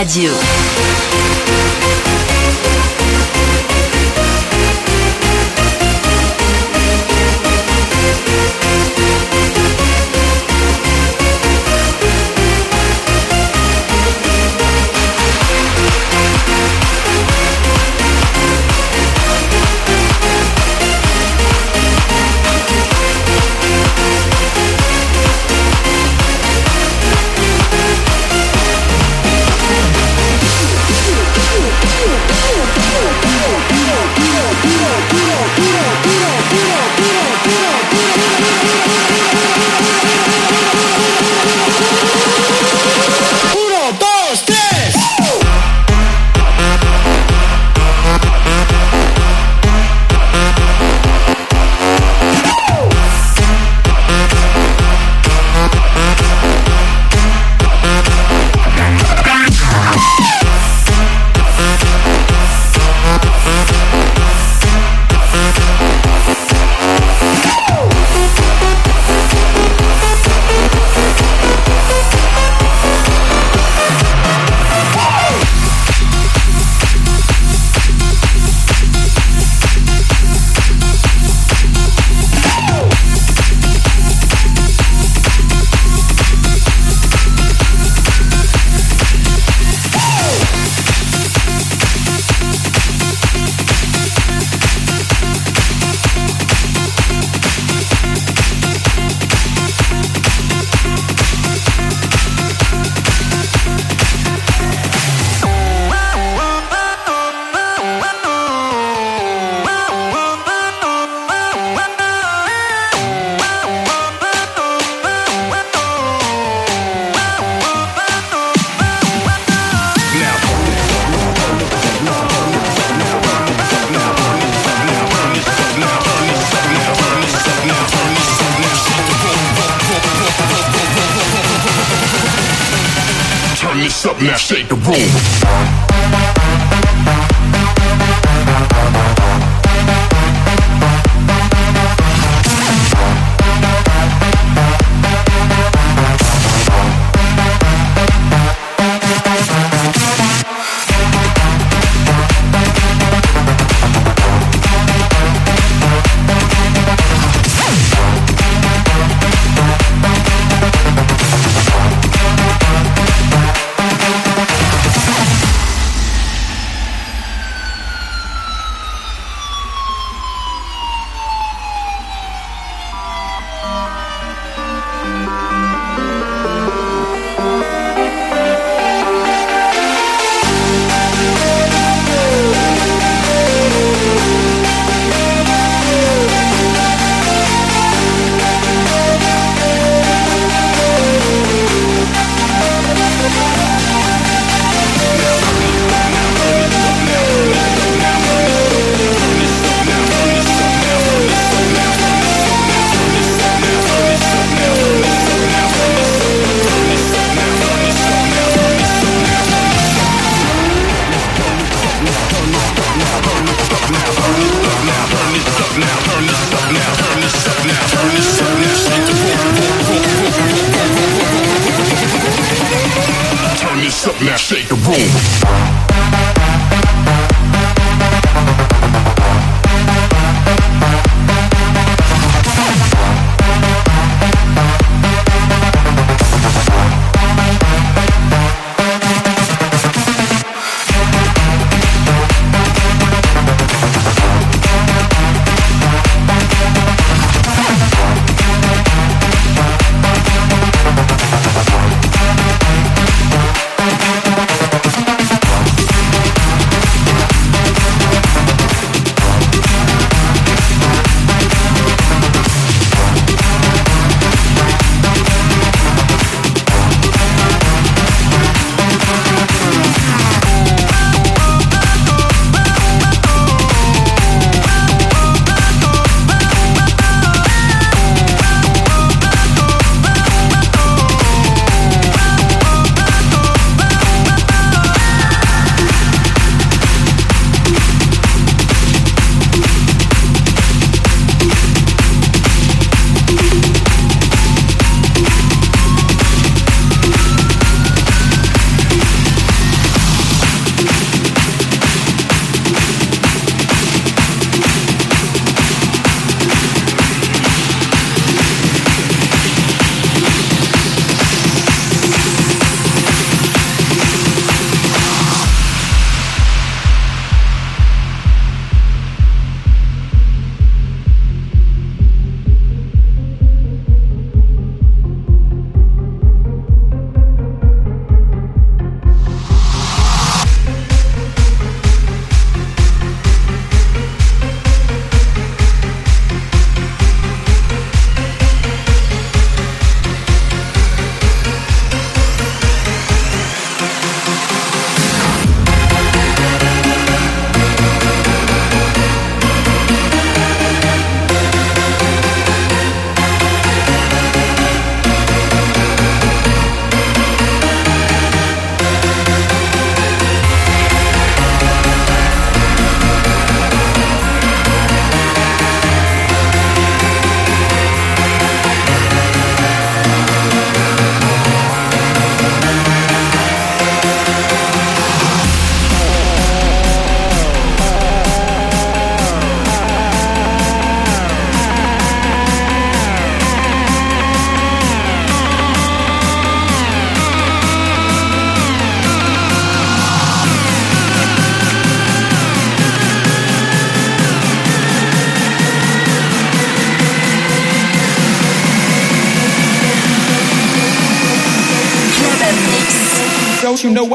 Radio. left, shake the room.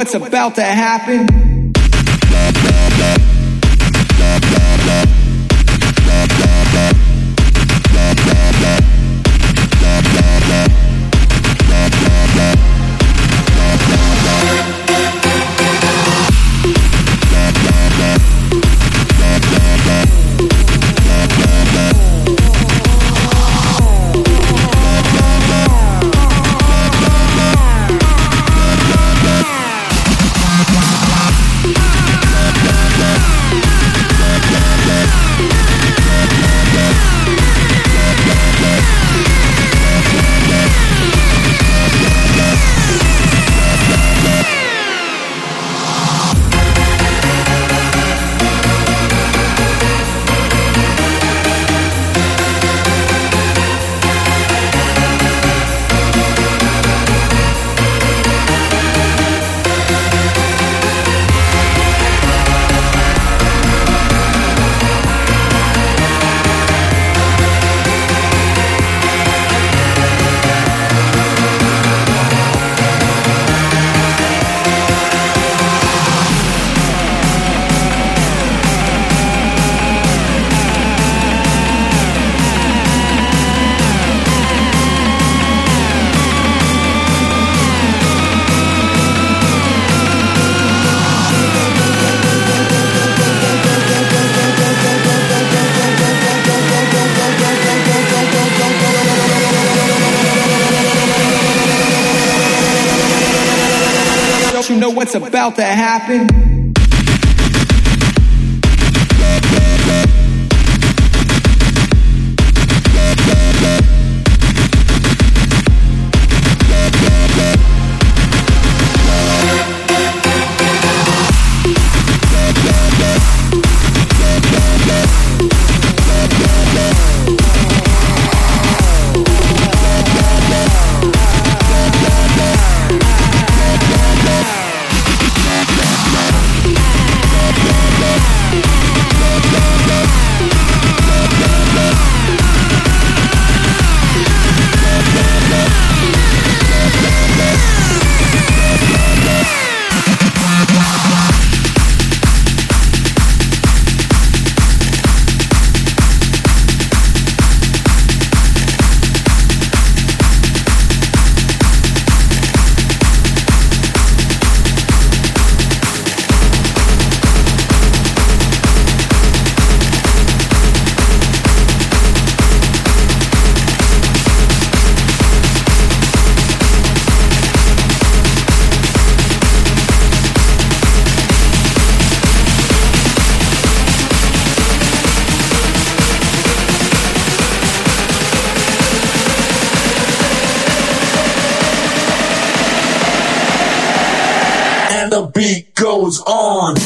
What's about to happen? About to happen. on.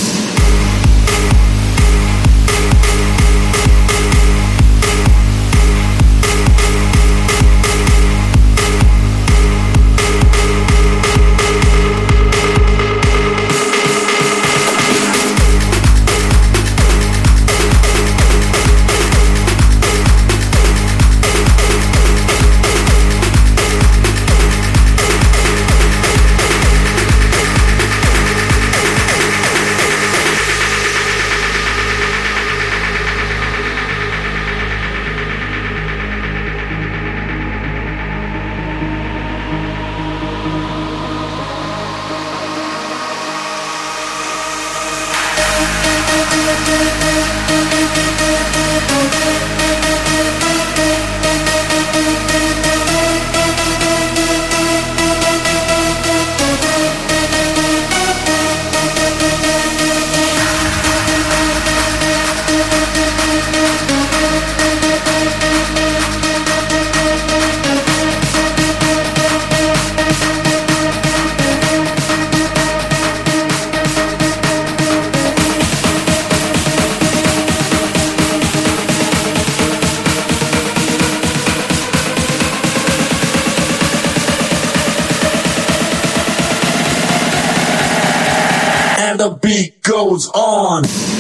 and the beat goes on.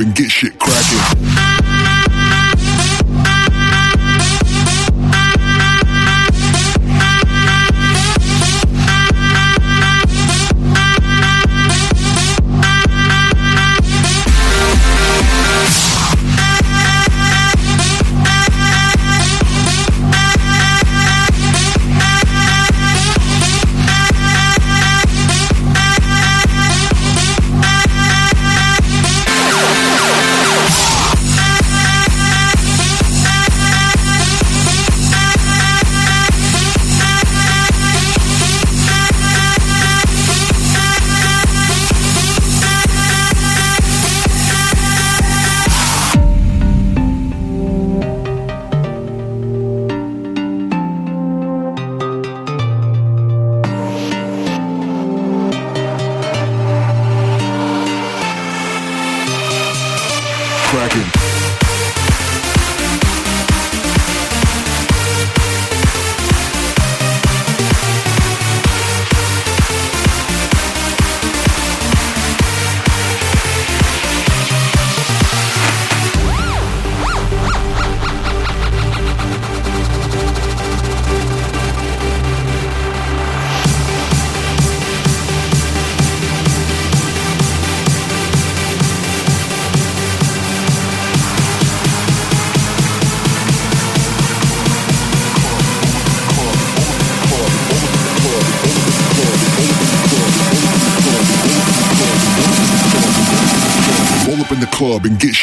And get shit and get